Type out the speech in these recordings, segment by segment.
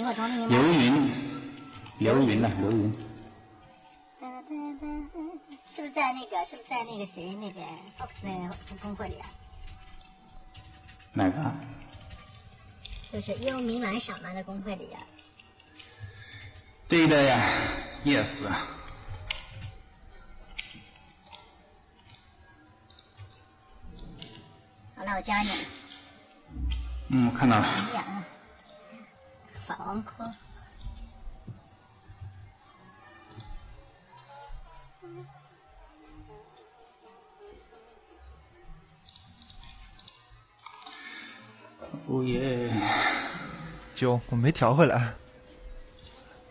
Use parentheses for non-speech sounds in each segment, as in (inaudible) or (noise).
刘云，刘云呢？刘云，是不是在那个？是不是在那个谁那边 o p 那个公会里啊？哪个？就是幽冥蓝小吗的公会里啊？对的呀，yes。好了，我加你。嗯，我看到了。九，我没调回来。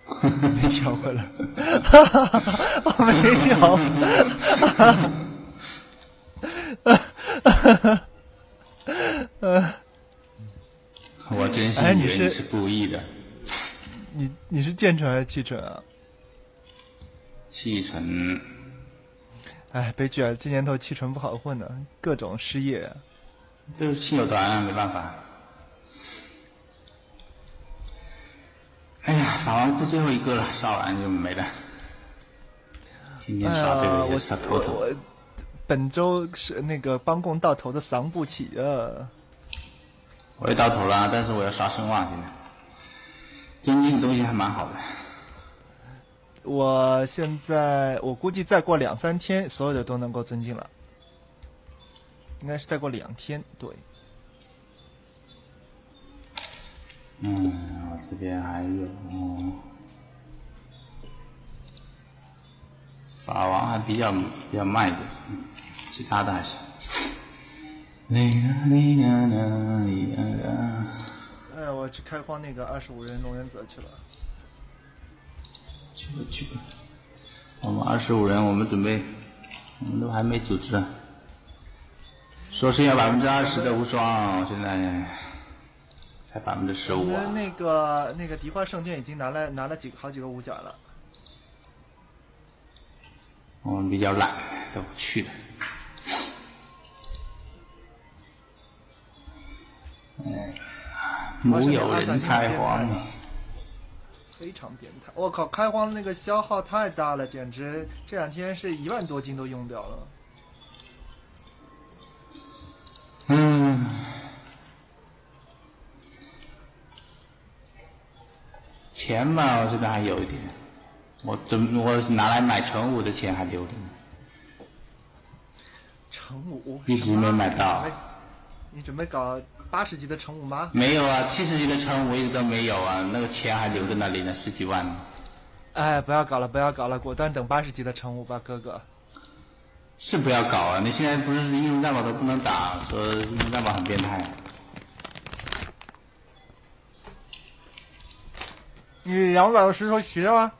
(laughs) 没调回来，(laughs) 我没调。(laughs) 哎，你是故意的？你你是建成还是气城啊？气城，哎，悲剧啊！这年头气城不好混的，各种失业。就是气短，没办法。哎呀，打完铺最后一个了，刷完就没了。哎呀，我我本周是那个帮贡到头的，扛不起啊。我也到头了，但是我要刷声望。现在尊敬的东西还蛮好的。我现在，我估计再过两三天，所有的都能够尊敬了。应该是再过两天，对。嗯，我这边还有嗯、法王还比较比较慢一点，其他的还行。哎，我去开荒那个二十五人龙元则去了。去吧去。吧，我们二十五人，我们准备，我们都还没组织。说是要百分之二十的无双，现在才百分之十五。我们那个那个敌花圣殿已经拿了拿了几个好几个五甲了。我们比较懒，就不去了。木有人开荒，非常变态！我靠，开荒那个消耗太大了，简直这两天是一万多斤都用掉了。嗯，钱嘛，我这边还有一点，我准我拿来买成武的钱还留着呢。成武，一直没买到，你准备搞？八十级的乘五吗？没有啊，七十级的乘五一直都没有啊，那个钱还留在那里呢，十几万。哎，不要搞了，不要搞了，果断等八十级的乘五吧，哥哥。是不要搞啊！你现在不是英雄战法都不能打，说英雄战法很变态。你养了十头骑了？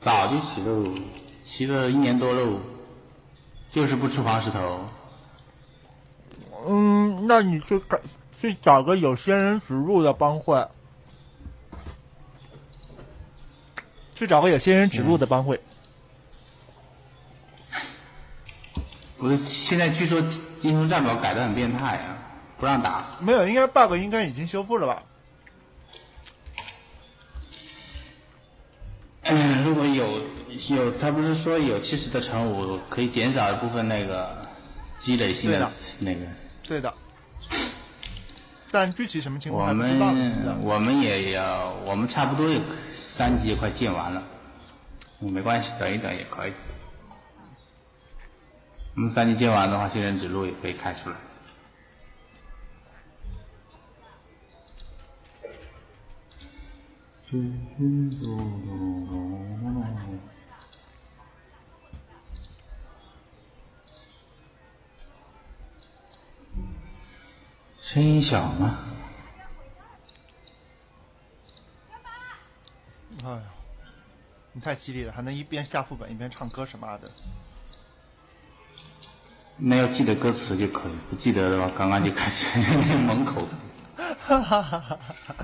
早就骑喽？骑了一年多喽，就是不吃黄石头。嗯，那你就找去找个有仙人指路的帮会，去找个有仙人指路的帮会。不是，现在据说《金雄战宝》改的很变态啊，不让打。没有，应该 bug 应该已经修复了吧？嗯，(coughs) 如果有有，他不是说有七十的乘五可以减少一部分那个积累性的那个。对的，但具体什么情况不知道我们，我们也要，我们差不多也三级也快建完了，没关系，等一等也可以。我们三级建完的话，新人指路也可以开出来。声音小吗？哎呀，你太犀利了，还能一边下副本一边唱歌，什么的？那要记得歌词就可以，不记得的话，刚刚就开始蒙 (laughs) 口，哈哈哈哈哈哈。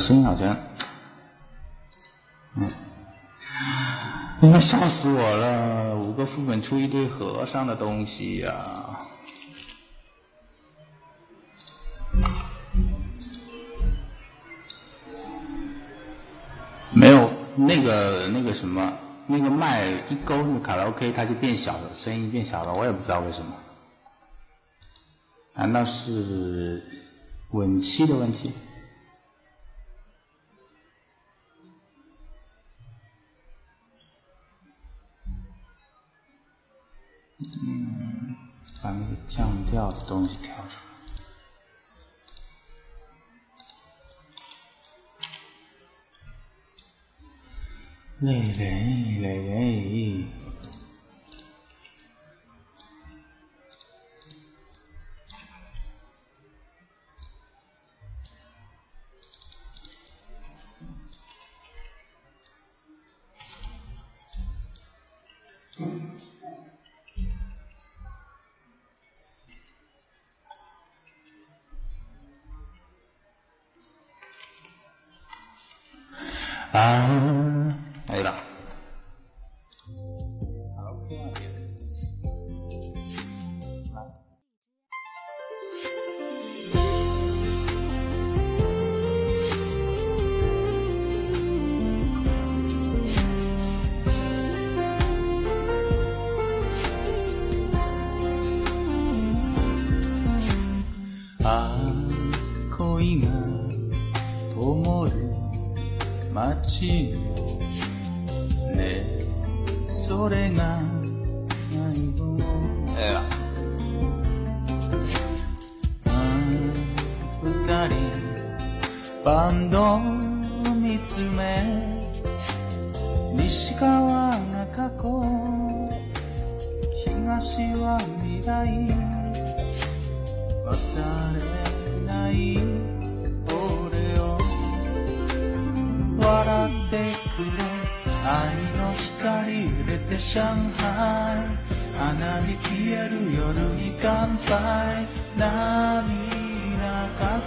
声音好像，嗯，应该笑死我了！五个副本出一堆和尚的东西呀！没有那个那个什么，那个麦一勾那个卡拉 OK，它就变小了，声音变小了，我也不知道为什么。难道是稳期的问题？降调的东西调出来，来来来来。Ah. 過去東は未来渡れない俺を笑ってくれ愛の光入れて上海花に消える夜に乾杯涙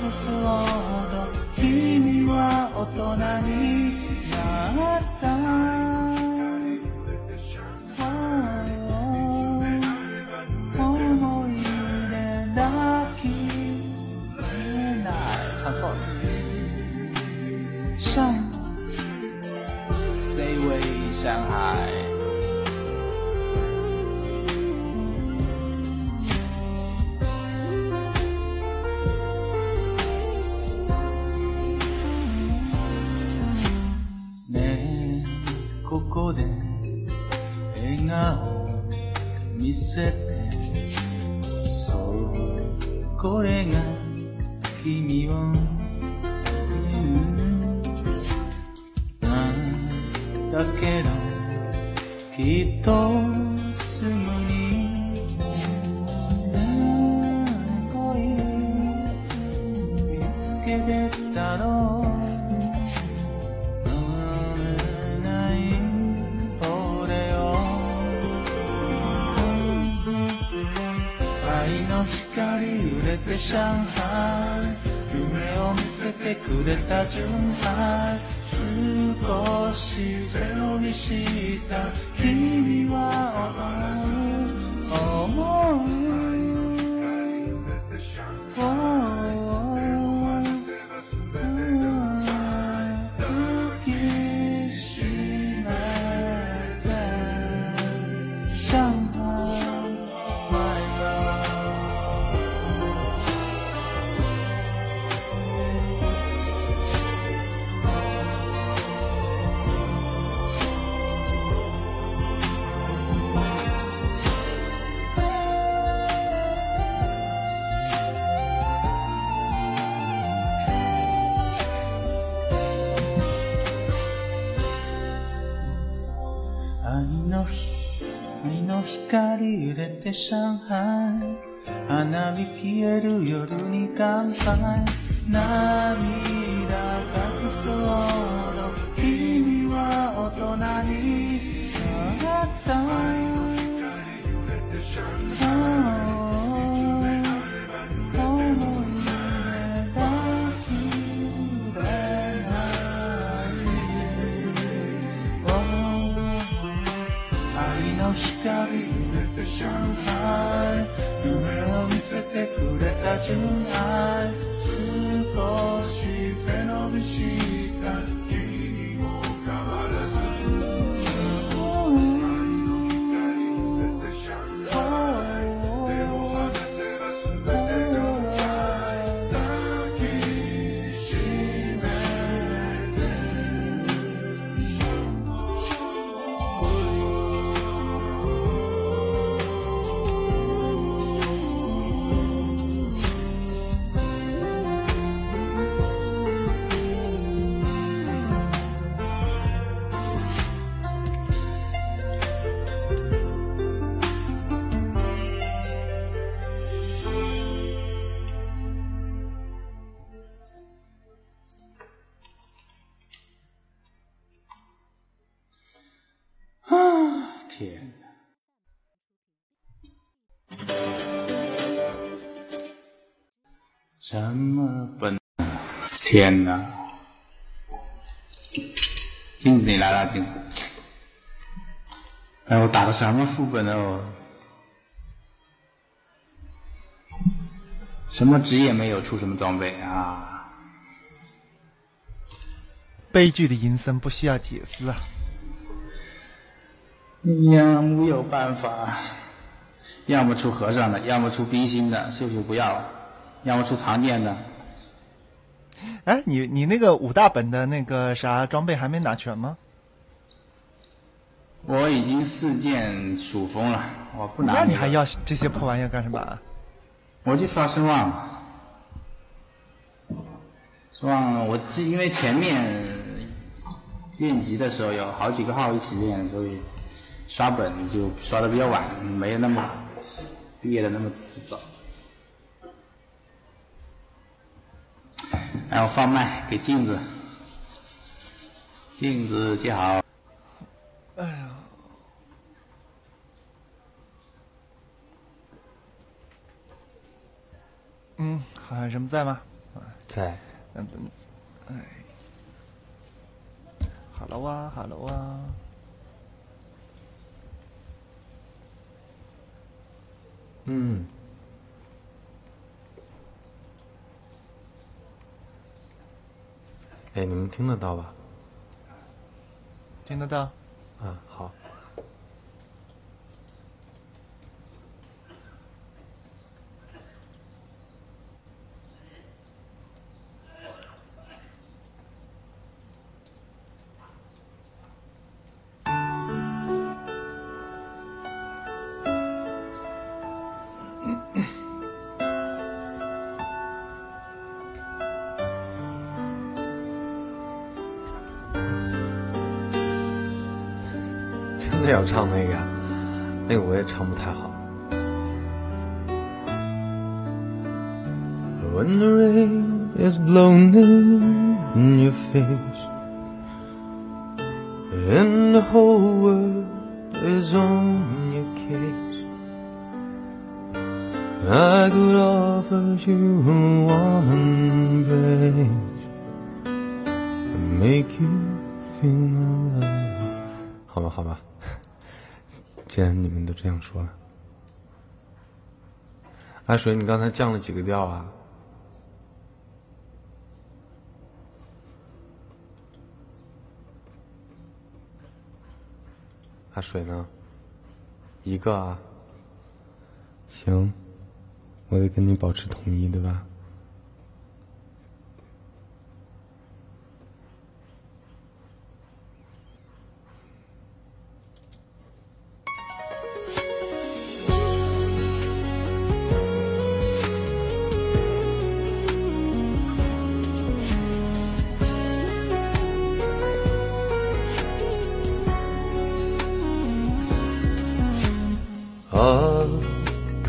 隠すほど君は大人になった笑顔見せてそうこれが君を、うん、だけどきっとくれた純愛少しゼロにした君はれて上海花火消える夜に乾杯涙隠そうと君は大人に笑った、純愛少し背伸びし什么本？天哪！镜子，你来了，镜子！哎，我打的什么副本哦？什么职业没有出什么装备啊？悲剧的银森不需要解释啊！哎呀，没有办法，要么出和尚的，要么出冰心的，秀秀不要了。要么出常见的。哎，你你那个五大本的那个啥装备还没拿全吗？我已经四件蜀风了，我不拿。那你还要这些破玩意干什么？我就刷声望。声望，我记，因为前面练级的时候有好几个号一起练，所以刷本就刷的比较晚，没那么毕业的那么早。然后放麦给镜子，镜子接好。哎呀，嗯，还有什么在吗？在。嗯，哎，hello 啊，hello 啊。嗯。哎，你们听得到吧？听得到。嗯，好。的要唱那个，那个我也唱不太好。When the rain is blowing in your face And the whole world is on your case I could offer you a warm embrace And make you feel my love 好吧，好吧。既然你们都这样说了，阿水，你刚才降了几个调啊？阿水呢？一个啊。行，我得跟你保持统一，对吧？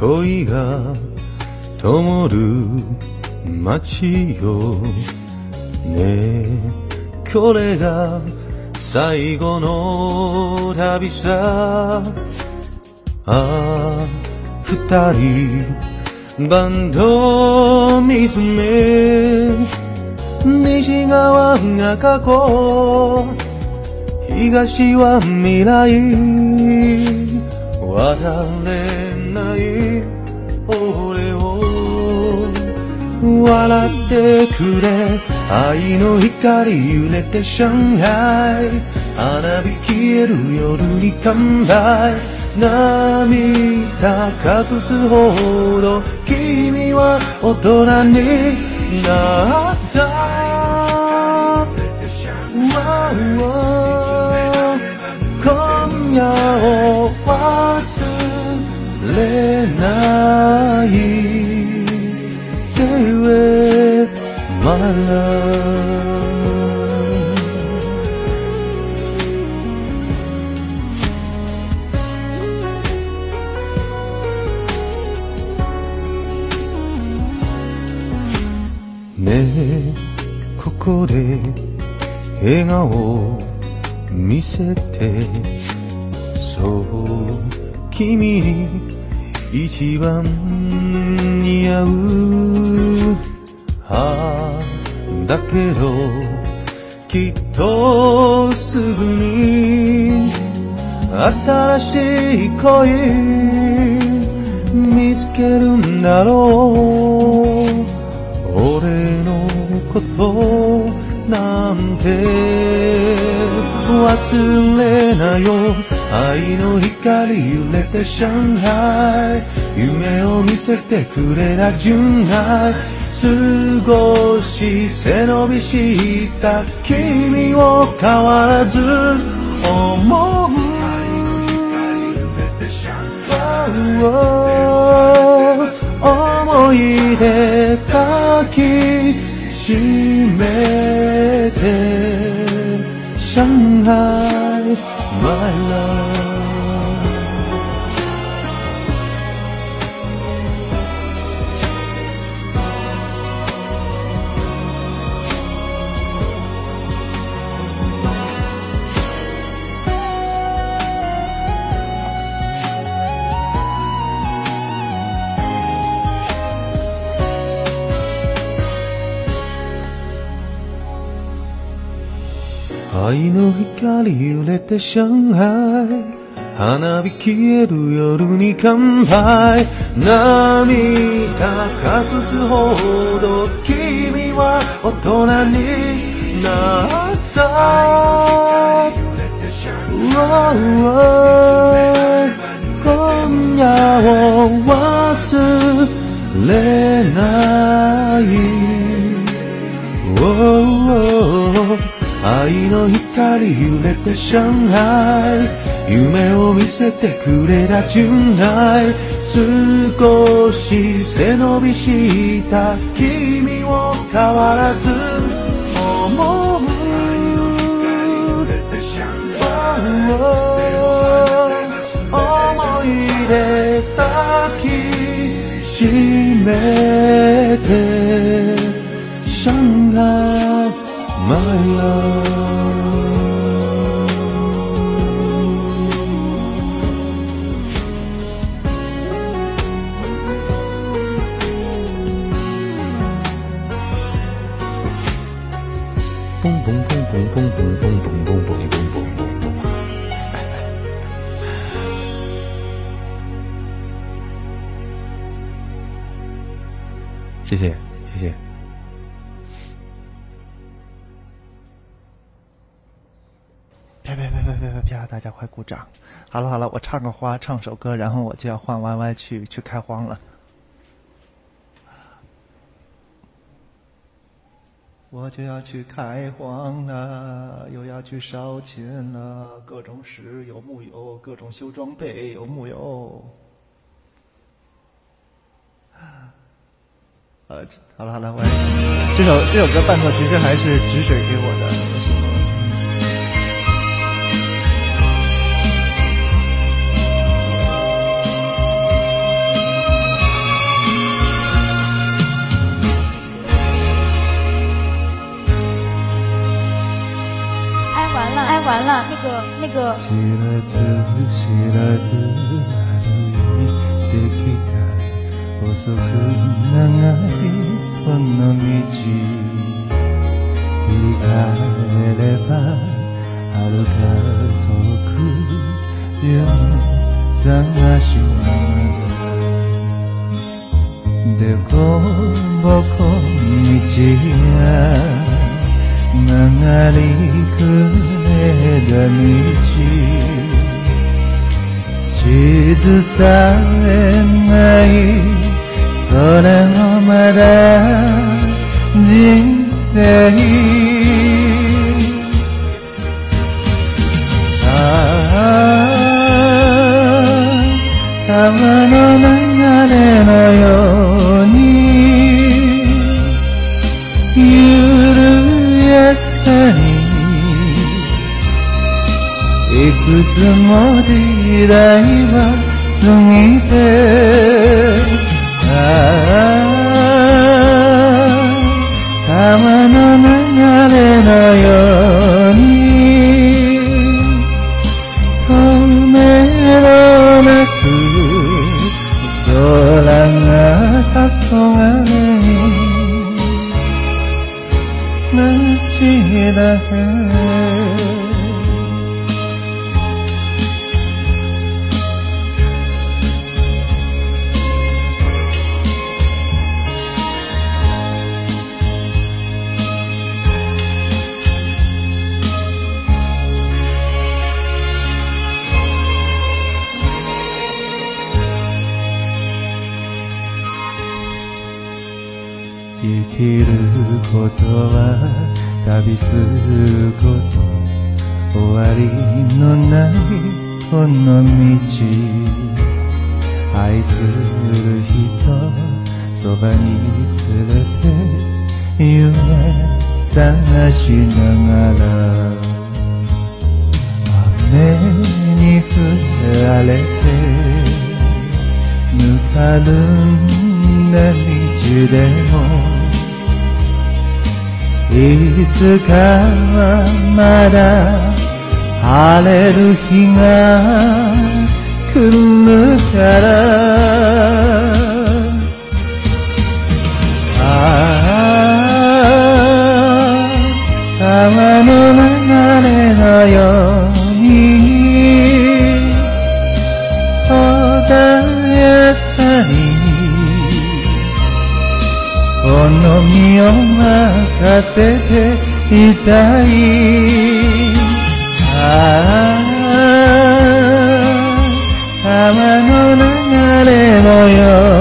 恋が灯る街よねこれが最後の旅さああ二人バンド見つめ西側が過去東は未来笑笑ってくれ愛の光揺れて上海花火消える夜に乾杯涙隠すほど君は大人になった今夜を忘れない笑顔を見せてそう君に一番似合う歯だけどきっとすぐに新しい恋見つけるんだろう俺のことなんて忘れなよ愛の光揺れて上海夢を見せてくれた純愛過ごし背伸びした君を変わらず思う揺れて上海思い出かき最美的相爱，My love。愛の光揺れて上海花火消える夜に乾杯涙隠すほど君は大人になった今夜を忘れない、oh, oh, の光揺れて上海夢を見せてくれた純愛少し背伸びした君を変わらず思う思い出抱きしめて好了好了，我唱个花，唱首歌，然后我就要换 Y Y 去去开荒了。我就要去开荒了，又要去烧钱了，各种石有木有？各种修装备有木有？呃，好了好了，我这首这首歌伴奏其实还是止水给我的。歩いてきた遅く長いこの道振返ればはるか遠く夢探しはでこぼこ道が曲がりくねた道地図さえないそれもまだ人生つも時代は過ぎてああ川の流れのように透明のなく空が黄昏旅すること終わりのないこの道愛する人そばに連れて夢探しながら雨に降られてぬかるんだ道でもいつかはまだ晴れる日が来るからああ川の流れのように穏やかにこの身を任せたいああ川の流れのよう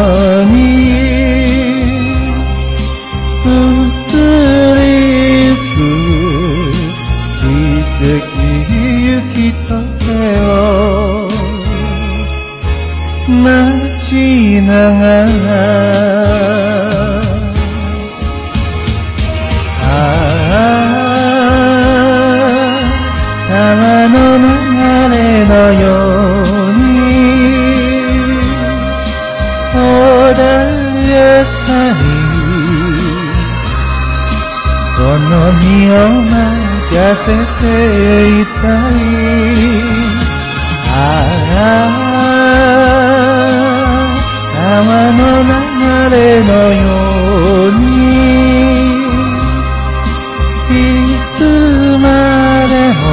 穏やかにこの身を任せていたいああ川の流れのようにいつまでも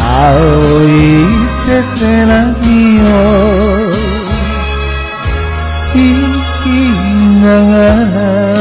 青いせせらぎを啊。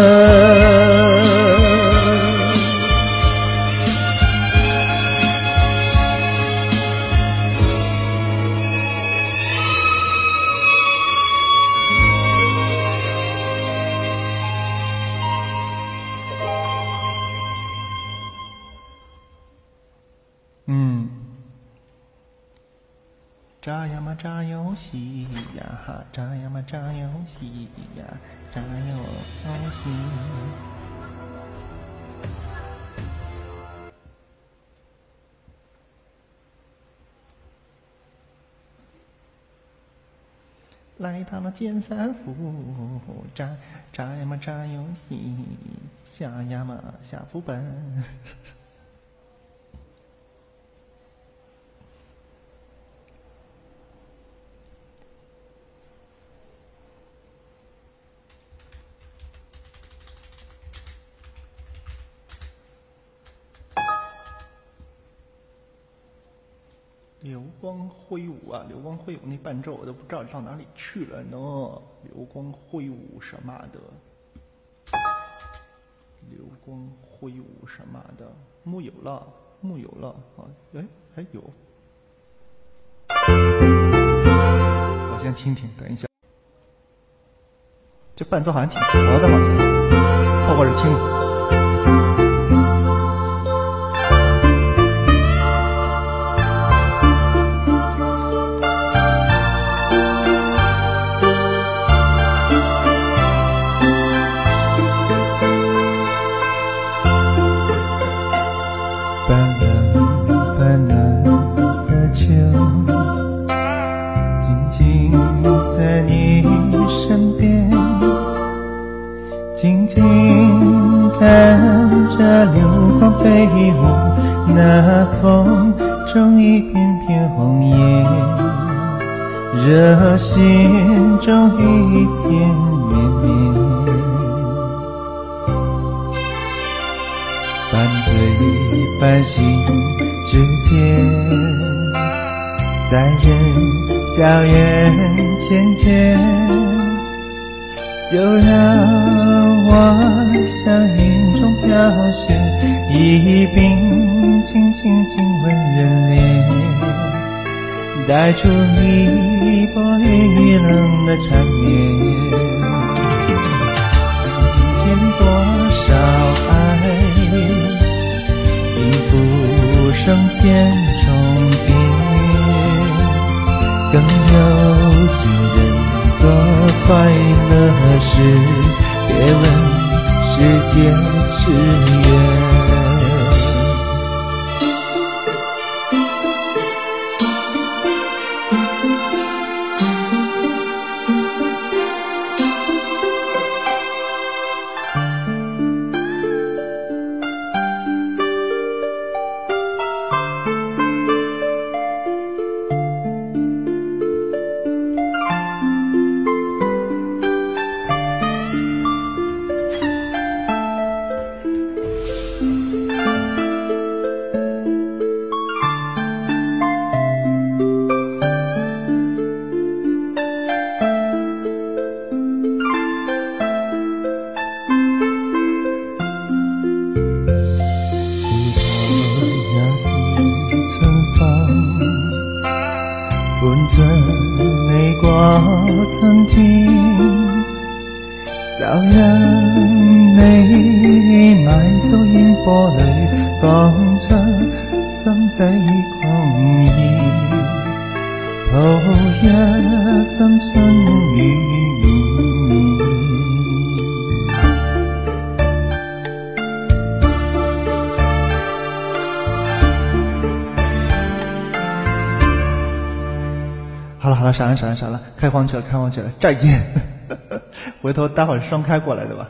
西呀，炸呀么戏，来到那金山服，炸炸呀么炸游戏，下呀嘛下副本。光辉舞啊，流光辉舞那伴奏我都不知道到哪里去了呢，流光辉舞什么的，流光辉舞什么的，木有了，木有了啊，哎还有，我先听听，等一下，这伴奏好像挺熟的像凑合着听。我心中一片绵绵，半醉半醒之间，在人笑眼浅浅，就让我像云中飘雪，一并轻轻亲吻人脸。带出一波余冷的缠绵，人间多少爱，音浮生千重叠，更有情人做快乐事，别问是劫是缘。啥了啥了，开荒去了开荒去了，再见。(laughs) 回头待会双开过来，对吧？